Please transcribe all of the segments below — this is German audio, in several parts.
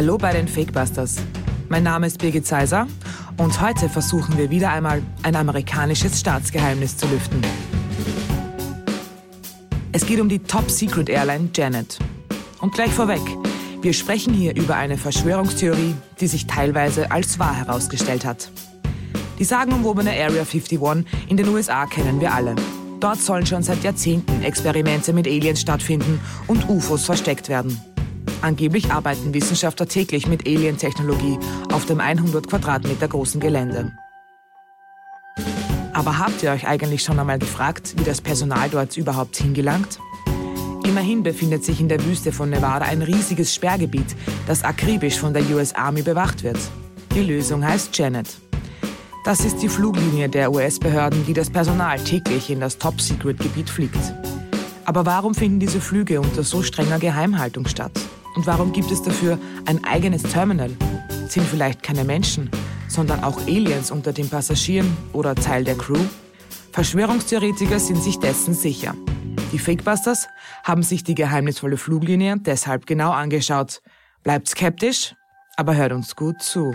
Hallo bei den Fakebusters. Mein Name ist Birgit Seiser und heute versuchen wir wieder einmal ein amerikanisches Staatsgeheimnis zu lüften. Es geht um die Top Secret Airline Janet. Und gleich vorweg, wir sprechen hier über eine Verschwörungstheorie, die sich teilweise als wahr herausgestellt hat. Die sagenumwobene Area 51 in den USA kennen wir alle. Dort sollen schon seit Jahrzehnten Experimente mit Aliens stattfinden und UFOs versteckt werden. Angeblich arbeiten Wissenschaftler täglich mit Alien-Technologie auf dem 100 Quadratmeter großen Gelände. Aber habt ihr euch eigentlich schon einmal gefragt, wie das Personal dort überhaupt hingelangt? Immerhin befindet sich in der Wüste von Nevada ein riesiges Sperrgebiet, das akribisch von der US Army bewacht wird. Die Lösung heißt Janet. Das ist die Fluglinie der US-Behörden, die das Personal täglich in das Top-Secret-Gebiet fliegt. Aber warum finden diese Flüge unter so strenger Geheimhaltung statt? Und warum gibt es dafür ein eigenes Terminal? Sind vielleicht keine Menschen, sondern auch Aliens unter den Passagieren oder Teil der Crew? Verschwörungstheoretiker sind sich dessen sicher. Die Fakebusters haben sich die geheimnisvolle Fluglinie deshalb genau angeschaut. Bleibt skeptisch, aber hört uns gut zu.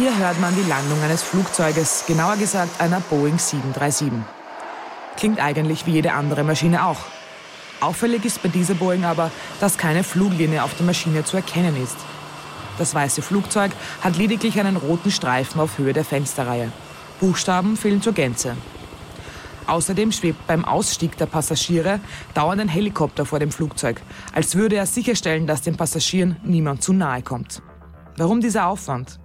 Hier hört man die Landung eines Flugzeuges, genauer gesagt einer Boeing 737. Klingt eigentlich wie jede andere Maschine auch. Auffällig ist bei dieser Boeing aber, dass keine Fluglinie auf der Maschine zu erkennen ist. Das weiße Flugzeug hat lediglich einen roten Streifen auf Höhe der Fensterreihe. Buchstaben fehlen zur Gänze. Außerdem schwebt beim Ausstieg der Passagiere dauernd ein Helikopter vor dem Flugzeug, als würde er sicherstellen, dass den Passagieren niemand zu nahe kommt. Warum dieser Aufwand?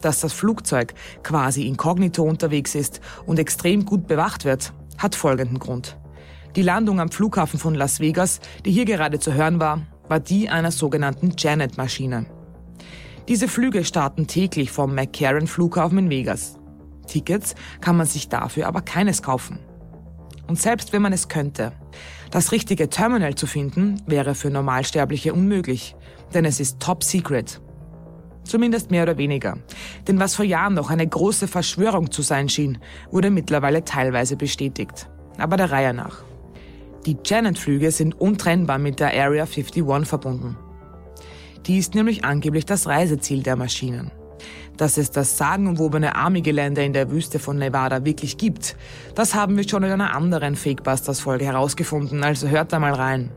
Dass das Flugzeug quasi inkognito unterwegs ist und extrem gut bewacht wird, hat folgenden Grund. Die Landung am Flughafen von Las Vegas, die hier gerade zu hören war, war die einer sogenannten Janet-Maschine. Diese Flüge starten täglich vom McCarran Flughafen in Vegas. Tickets kann man sich dafür aber keines kaufen. Und selbst wenn man es könnte, das richtige Terminal zu finden, wäre für Normalsterbliche unmöglich, denn es ist top secret. Zumindest mehr oder weniger. Denn was vor Jahren noch eine große Verschwörung zu sein schien, wurde mittlerweile teilweise bestätigt. Aber der Reihe nach. Die Janet-Flüge sind untrennbar mit der Area 51 verbunden. Die ist nämlich angeblich das Reiseziel der Maschinen. Dass es das sagenumwobene Army-Gelände in der Wüste von Nevada wirklich gibt, das haben wir schon in einer anderen Fakebusters-Folge herausgefunden, also hört da mal rein.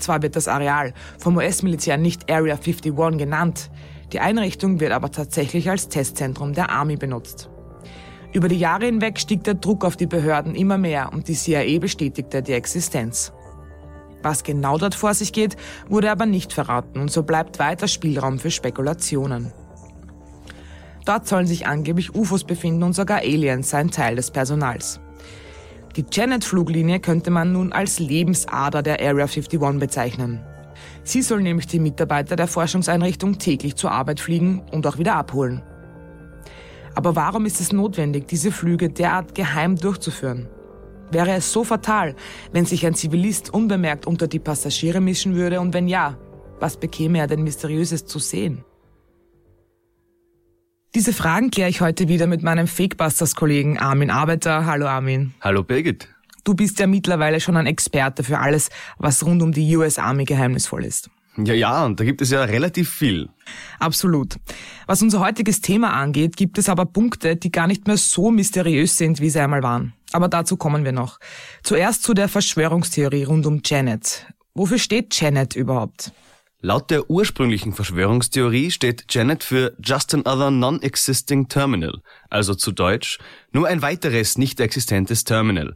Zwar wird das Areal vom US-Militär nicht Area 51 genannt, die Einrichtung wird aber tatsächlich als Testzentrum der Army benutzt. Über die Jahre hinweg stieg der Druck auf die Behörden immer mehr und die CIA bestätigte die Existenz. Was genau dort vor sich geht, wurde aber nicht verraten und so bleibt weiter Spielraum für Spekulationen. Dort sollen sich angeblich UFOs befinden und sogar Aliens seien Teil des Personals. Die Janet-Fluglinie könnte man nun als Lebensader der Area 51 bezeichnen. Sie soll nämlich die Mitarbeiter der Forschungseinrichtung täglich zur Arbeit fliegen und auch wieder abholen. Aber warum ist es notwendig, diese Flüge derart geheim durchzuführen? Wäre es so fatal, wenn sich ein Zivilist unbemerkt unter die Passagiere mischen würde und wenn ja, was bekäme er denn Mysteriöses zu sehen? Diese Fragen kläre ich heute wieder mit meinem Fakebusters-Kollegen Armin Arbeiter. Hallo Armin. Hallo Birgit. Du bist ja mittlerweile schon ein Experte für alles, was rund um die US Army geheimnisvoll ist. Ja, ja, und da gibt es ja relativ viel. Absolut. Was unser heutiges Thema angeht, gibt es aber Punkte, die gar nicht mehr so mysteriös sind, wie sie einmal waren. Aber dazu kommen wir noch. Zuerst zu der Verschwörungstheorie rund um Janet. Wofür steht Janet überhaupt? Laut der ursprünglichen Verschwörungstheorie steht Janet für Just Another Non-Existing Terminal, also zu Deutsch nur ein weiteres nicht existentes Terminal.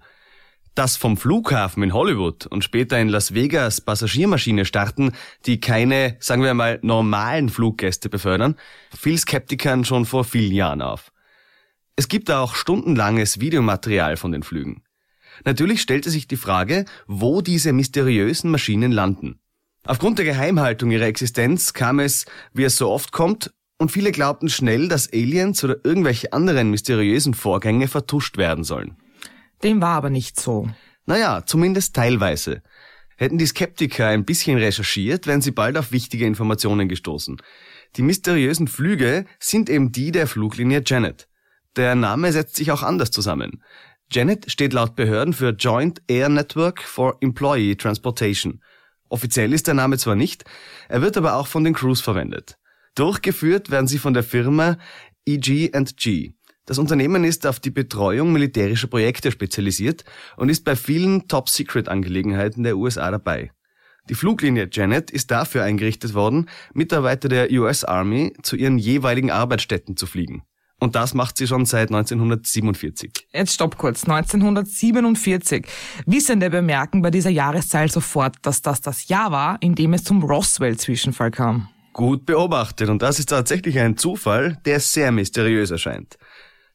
dass vom Flughafen in Hollywood und später in Las Vegas Passagiermaschine starten, die keine, sagen wir mal, normalen Fluggäste befördern, fiel Skeptikern schon vor vielen Jahren auf. Es gibt auch stundenlanges Videomaterial von den Flügen. Natürlich stellte sich die Frage, wo diese mysteriösen Maschinen landen. Aufgrund der Geheimhaltung ihrer Existenz kam es, wie es so oft kommt, und viele glaubten schnell, dass Aliens oder irgendwelche anderen mysteriösen Vorgänge vertuscht werden sollen. Dem war aber nicht so. Naja, zumindest teilweise. Hätten die Skeptiker ein bisschen recherchiert, wären sie bald auf wichtige Informationen gestoßen. Die mysteriösen Flüge sind eben die der Fluglinie Janet. Der Name setzt sich auch anders zusammen. Janet steht laut Behörden für Joint Air Network for Employee Transportation. Offiziell ist der Name zwar nicht, er wird aber auch von den Crews verwendet. Durchgeführt werden sie von der Firma EG&G. Das Unternehmen ist auf die Betreuung militärischer Projekte spezialisiert und ist bei vielen Top-Secret-Angelegenheiten der USA dabei. Die Fluglinie Janet ist dafür eingerichtet worden, Mitarbeiter der US Army zu ihren jeweiligen Arbeitsstätten zu fliegen. Und das macht sie schon seit 1947. Jetzt stopp kurz. 1947. Wissende bemerken bei dieser Jahreszahl sofort, dass das das Jahr war, in dem es zum Roswell-Zwischenfall kam. Gut beobachtet. Und das ist tatsächlich ein Zufall, der sehr mysteriös erscheint.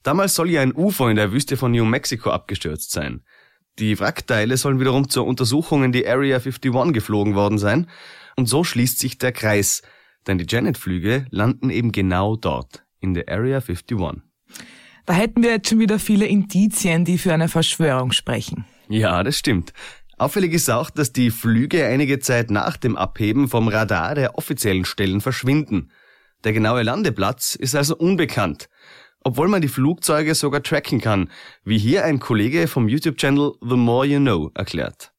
Damals soll ja ein UFO in der Wüste von New Mexico abgestürzt sein. Die Wrackteile sollen wiederum zur Untersuchung in die Area 51 geflogen worden sein. Und so schließt sich der Kreis. Denn die Janet-Flüge landen eben genau dort, in der Area 51. Da hätten wir jetzt schon wieder viele Indizien, die für eine Verschwörung sprechen. Ja, das stimmt. Auffällig ist auch, dass die Flüge einige Zeit nach dem Abheben vom Radar der offiziellen Stellen verschwinden. Der genaue Landeplatz ist also unbekannt, obwohl man die Flugzeuge sogar tracken kann, wie hier ein Kollege vom YouTube-Channel The More You Know erklärt.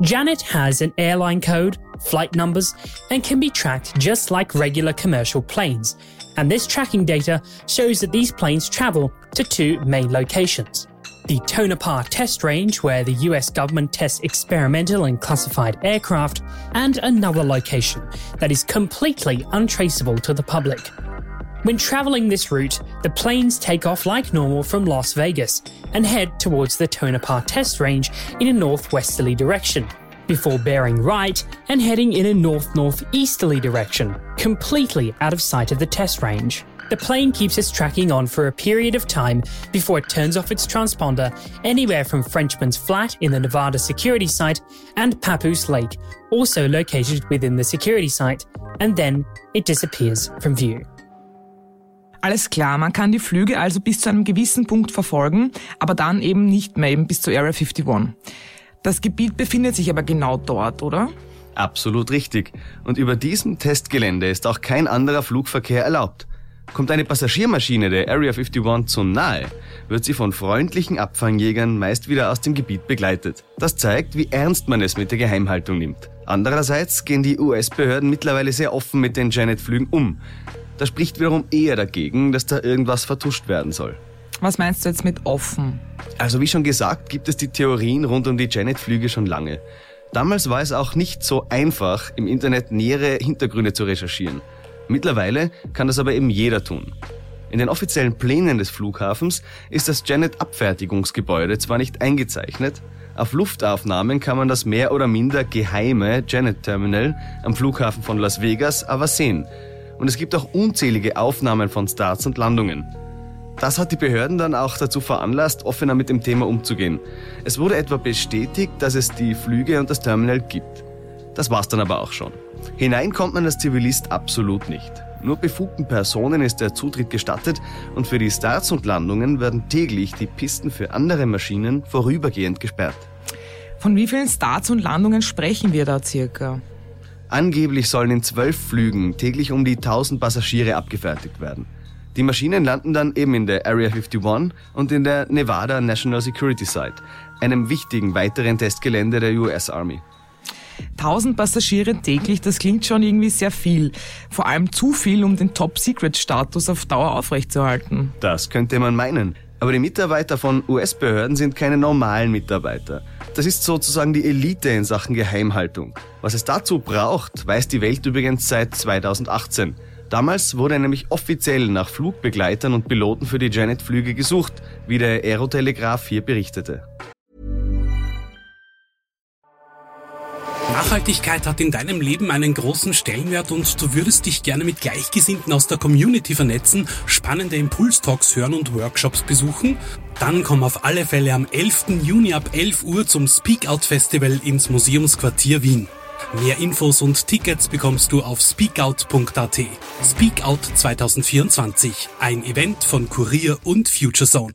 Janet has an airline code, flight numbers, and can be tracked just like regular commercial planes. And this tracking data shows that these planes travel to two main locations the Tonopah Test Range, where the US government tests experimental and classified aircraft, and another location that is completely untraceable to the public. When traveling this route, the planes take off like normal from Las Vegas and head towards the Tonopah Test Range in a northwesterly direction, before bearing right and heading in a north northeasterly direction, completely out of sight of the test range. The plane keeps its tracking on for a period of time before it turns off its transponder anywhere from Frenchman's Flat in the Nevada security site and Papoose Lake, also located within the security site, and then it disappears from view. Alles klar, man kann die Flüge also bis zu einem gewissen Punkt verfolgen, aber dann eben nicht mehr eben bis zur Area 51. Das Gebiet befindet sich aber genau dort, oder? Absolut richtig. Und über diesem Testgelände ist auch kein anderer Flugverkehr erlaubt. Kommt eine Passagiermaschine der Area 51 zu nahe, wird sie von freundlichen Abfangjägern meist wieder aus dem Gebiet begleitet. Das zeigt, wie ernst man es mit der Geheimhaltung nimmt. Andererseits gehen die US-Behörden mittlerweile sehr offen mit den Janet-Flügen um. Das spricht wiederum eher dagegen, dass da irgendwas vertuscht werden soll. Was meinst du jetzt mit offen? Also wie schon gesagt, gibt es die Theorien rund um die Janet-Flüge schon lange. Damals war es auch nicht so einfach, im Internet nähere Hintergründe zu recherchieren. Mittlerweile kann das aber eben jeder tun. In den offiziellen Plänen des Flughafens ist das Janet-Abfertigungsgebäude zwar nicht eingezeichnet, auf Luftaufnahmen kann man das mehr oder minder geheime Janet-Terminal am Flughafen von Las Vegas aber sehen. Und es gibt auch unzählige Aufnahmen von Starts und Landungen. Das hat die Behörden dann auch dazu veranlasst, offener mit dem Thema umzugehen. Es wurde etwa bestätigt, dass es die Flüge und das Terminal gibt. Das war's dann aber auch schon. Hinein kommt man als Zivilist absolut nicht. Nur befugten Personen ist der Zutritt gestattet und für die Starts und Landungen werden täglich die Pisten für andere Maschinen vorübergehend gesperrt. Von wie vielen Starts und Landungen sprechen wir da circa? Angeblich sollen in zwölf Flügen täglich um die 1000 Passagiere abgefertigt werden. Die Maschinen landen dann eben in der Area 51 und in der Nevada National Security Site, einem wichtigen weiteren Testgelände der US Army. 1000 Passagiere täglich, das klingt schon irgendwie sehr viel. Vor allem zu viel, um den Top-Secret-Status auf Dauer aufrechtzuerhalten. Das könnte man meinen. Aber die Mitarbeiter von US-Behörden sind keine normalen Mitarbeiter. Das ist sozusagen die Elite in Sachen Geheimhaltung. Was es dazu braucht, weiß die Welt übrigens seit 2018. Damals wurde nämlich offiziell nach Flugbegleitern und Piloten für die Janet-Flüge gesucht, wie der Aerotelegraph hier berichtete. Nachhaltigkeit hat in deinem Leben einen großen Stellenwert und du würdest dich gerne mit Gleichgesinnten aus der Community vernetzen, spannende Impulstalks hören und Workshops besuchen? Dann komm auf alle Fälle am 11. Juni ab 11 Uhr zum Speakout Festival ins Museumsquartier Wien. Mehr Infos und Tickets bekommst du auf speakout.at. Speakout 2024, ein Event von Kurier und FutureZone.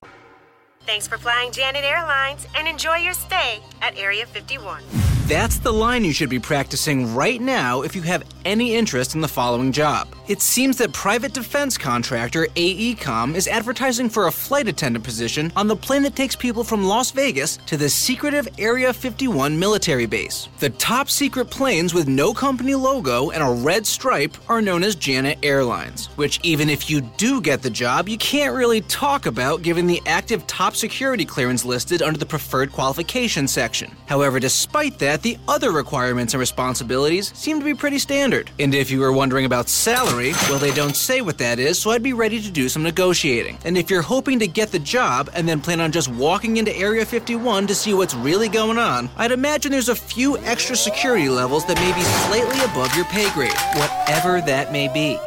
Thanks for flying Janet Airlines and enjoy your stay at Area 51. That's the line you should be practicing right now if you have any interest in the following job. It seems that private defense contractor AECOM is advertising for a flight attendant position on the plane that takes people from Las Vegas to the secretive Area 51 military base. The top secret planes with no company logo and a red stripe are known as Janet Airlines, which, even if you do get the job, you can't really talk about given the active top security clearance listed under the preferred qualification section. However, despite that, the other requirements and responsibilities seem to be pretty standard. And if you were wondering about salary, well, they don't say what that is, so I'd be ready to do some negotiating. And if you're hoping to get the job and then plan on just walking into Area 51 to see what's really going on, I'd imagine there's a few extra security levels that may be slightly above your pay grade, whatever that may be.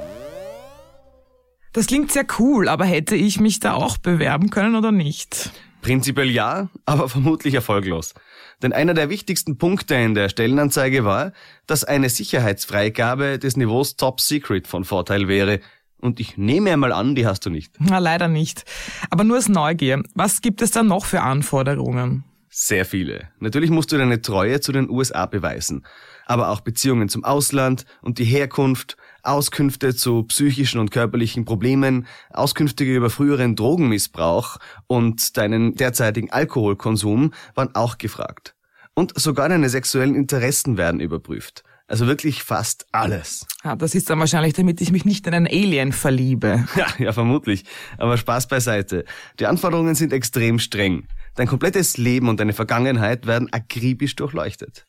Das klingt sehr cool, aber hätte ich mich da auch bewerben können oder nicht? Prinzipiell ja, aber vermutlich erfolglos. Denn einer der wichtigsten Punkte in der Stellenanzeige war, dass eine Sicherheitsfreigabe des Niveaus Top Secret von Vorteil wäre. Und ich nehme einmal an, die hast du nicht. Na, leider nicht. Aber nur aus Neugier. Was gibt es da noch für Anforderungen? Sehr viele. Natürlich musst du deine Treue zu den USA beweisen. Aber auch Beziehungen zum Ausland und die Herkunft, Auskünfte zu psychischen und körperlichen Problemen, Auskünfte über früheren Drogenmissbrauch und deinen derzeitigen Alkoholkonsum waren auch gefragt. Und sogar deine sexuellen Interessen werden überprüft. Also wirklich fast alles. Ja, das ist dann wahrscheinlich, damit ich mich nicht in einen Alien verliebe. Ja, ja, vermutlich. Aber Spaß beiseite. Die Anforderungen sind extrem streng. Dein komplettes Leben und deine Vergangenheit werden akribisch durchleuchtet.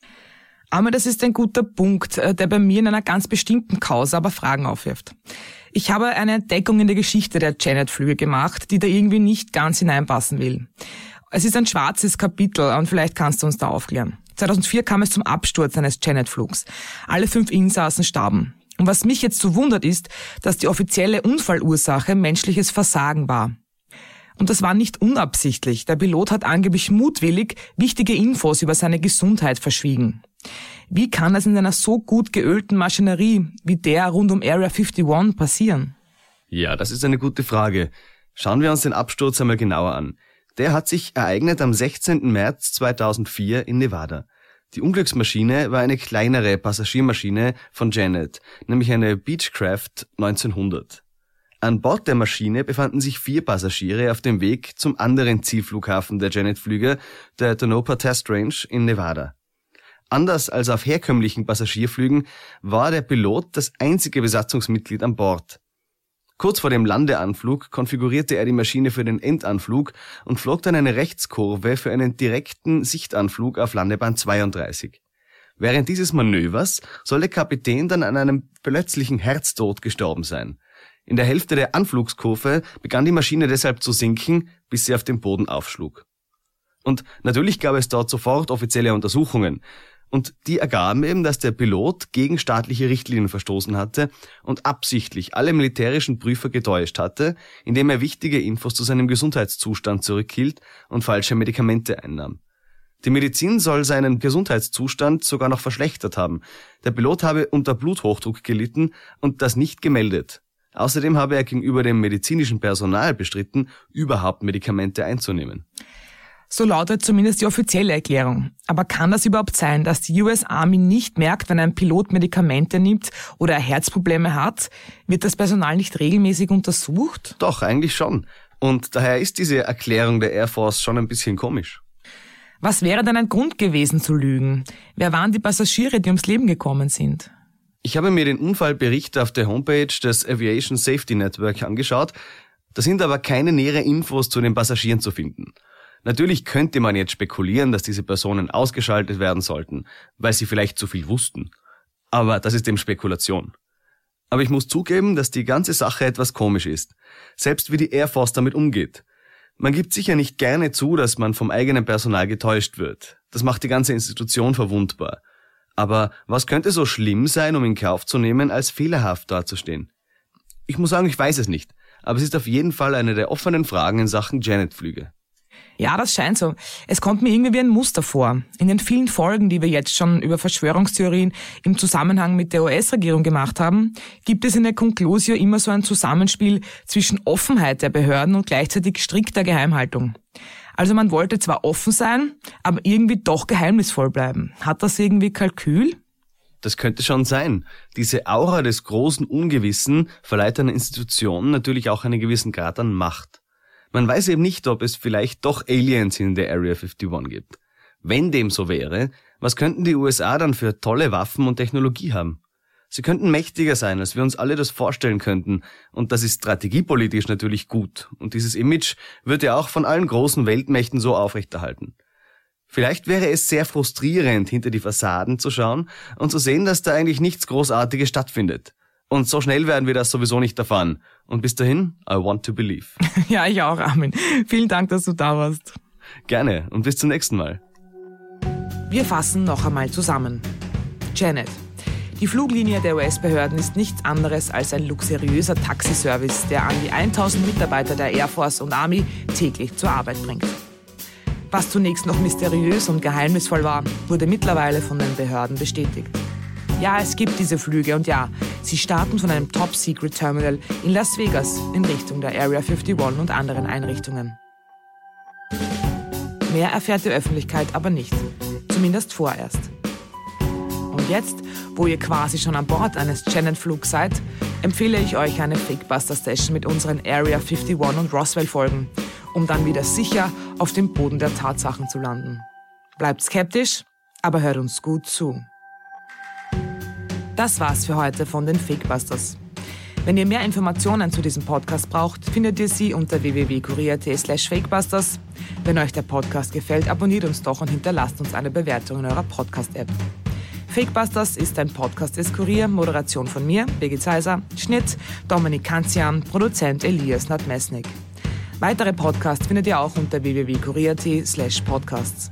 Aber das ist ein guter Punkt, äh, der bei mir in einer ganz bestimmten Causa aber Fragen aufwirft. Ich habe eine Entdeckung in der Geschichte der Janet-Flüge gemacht, die da irgendwie nicht ganz hineinpassen will. Es ist ein schwarzes Kapitel und vielleicht kannst du uns da aufklären. 2004 kam es zum Absturz eines Janet-Flugs. Alle fünf Insassen starben. Und was mich jetzt so wundert ist, dass die offizielle Unfallursache menschliches Versagen war. Und das war nicht unabsichtlich. Der Pilot hat angeblich mutwillig wichtige Infos über seine Gesundheit verschwiegen. Wie kann das in einer so gut geölten Maschinerie wie der rund um Area 51 passieren? Ja, das ist eine gute Frage. Schauen wir uns den Absturz einmal genauer an. Der hat sich ereignet am 16. März 2004 in Nevada. Die Unglücksmaschine war eine kleinere Passagiermaschine von Janet, nämlich eine Beechcraft 1900. An Bord der Maschine befanden sich vier Passagiere auf dem Weg zum anderen Zielflughafen der Janet-Flüge, der Tonopah Test Range in Nevada. Anders als auf herkömmlichen Passagierflügen war der Pilot das einzige Besatzungsmitglied an Bord. Kurz vor dem Landeanflug konfigurierte er die Maschine für den Endanflug und flog dann eine Rechtskurve für einen direkten Sichtanflug auf Landebahn 32. Während dieses Manövers soll der Kapitän dann an einem plötzlichen Herztod gestorben sein. In der Hälfte der Anflugskurve begann die Maschine deshalb zu sinken, bis sie auf den Boden aufschlug. Und natürlich gab es dort sofort offizielle Untersuchungen. Und die ergaben eben, dass der Pilot gegen staatliche Richtlinien verstoßen hatte und absichtlich alle militärischen Prüfer getäuscht hatte, indem er wichtige Infos zu seinem Gesundheitszustand zurückhielt und falsche Medikamente einnahm. Die Medizin soll seinen Gesundheitszustand sogar noch verschlechtert haben. Der Pilot habe unter Bluthochdruck gelitten und das nicht gemeldet. Außerdem habe er gegenüber dem medizinischen Personal bestritten, überhaupt Medikamente einzunehmen. So lautet zumindest die offizielle Erklärung. Aber kann das überhaupt sein, dass die US Army nicht merkt, wenn ein Pilot Medikamente nimmt oder er Herzprobleme hat? Wird das Personal nicht regelmäßig untersucht? Doch, eigentlich schon. Und daher ist diese Erklärung der Air Force schon ein bisschen komisch. Was wäre denn ein Grund gewesen zu lügen? Wer waren die Passagiere, die ums Leben gekommen sind? Ich habe mir den Unfallbericht auf der Homepage des Aviation Safety Network angeschaut. Da sind aber keine nähere Infos zu den Passagieren zu finden. Natürlich könnte man jetzt spekulieren, dass diese Personen ausgeschaltet werden sollten, weil sie vielleicht zu viel wussten. Aber das ist eben Spekulation. Aber ich muss zugeben, dass die ganze Sache etwas komisch ist. Selbst wie die Air Force damit umgeht. Man gibt sicher nicht gerne zu, dass man vom eigenen Personal getäuscht wird. Das macht die ganze Institution verwundbar. Aber was könnte so schlimm sein, um in Kauf zu nehmen, als fehlerhaft dazustehen? Ich muss sagen, ich weiß es nicht, aber es ist auf jeden Fall eine der offenen Fragen in Sachen Janet-Flüge. Ja, das scheint so. Es kommt mir irgendwie wie ein Muster vor. In den vielen Folgen, die wir jetzt schon über Verschwörungstheorien im Zusammenhang mit der US-Regierung gemacht haben, gibt es in der Conclusio immer so ein Zusammenspiel zwischen Offenheit der Behörden und gleichzeitig strikter Geheimhaltung. Also man wollte zwar offen sein, aber irgendwie doch geheimnisvoll bleiben. Hat das irgendwie Kalkül? Das könnte schon sein. Diese Aura des großen Ungewissen verleiht einer Institution natürlich auch einen gewissen Grad an Macht. Man weiß eben nicht, ob es vielleicht doch Aliens in der Area 51 gibt. Wenn dem so wäre, was könnten die USA dann für tolle Waffen und Technologie haben? Sie könnten mächtiger sein, als wir uns alle das vorstellen könnten. Und das ist strategiepolitisch natürlich gut. Und dieses Image wird ja auch von allen großen Weltmächten so aufrechterhalten. Vielleicht wäre es sehr frustrierend, hinter die Fassaden zu schauen und zu sehen, dass da eigentlich nichts Großartiges stattfindet. Und so schnell werden wir das sowieso nicht erfahren. Und bis dahin, I want to believe. Ja, ich auch, Armin. Vielen Dank, dass du da warst. Gerne und bis zum nächsten Mal. Wir fassen noch einmal zusammen. Janet. Die Fluglinie der US-Behörden ist nichts anderes als ein luxuriöser Taxiservice, der an die 1000 Mitarbeiter der Air Force und Army täglich zur Arbeit bringt. Was zunächst noch mysteriös und geheimnisvoll war, wurde mittlerweile von den Behörden bestätigt. Ja, es gibt diese Flüge und ja, sie starten von einem Top-Secret-Terminal in Las Vegas in Richtung der Area 51 und anderen Einrichtungen. Mehr erfährt die Öffentlichkeit aber nicht, zumindest vorerst. Und jetzt, wo ihr quasi schon an Bord eines Janet-Flugs seid, empfehle ich euch eine Fakebuster-Session mit unseren Area 51 und Roswell-Folgen, um dann wieder sicher auf dem Boden der Tatsachen zu landen. Bleibt skeptisch, aber hört uns gut zu. Das war's für heute von den Fakebusters. Wenn ihr mehr Informationen zu diesem Podcast braucht, findet ihr sie unter www.kurier.at slash fakebusters. Wenn euch der Podcast gefällt, abonniert uns doch und hinterlasst uns eine Bewertung in eurer Podcast-App. Fakebusters ist ein Podcast des Kurier, Moderation von mir, Birgit Seiser, Schnitt Dominik Kanzian, Produzent Elias Nadmesnik. Weitere Podcasts findet ihr auch unter www.kurier.at slash podcasts.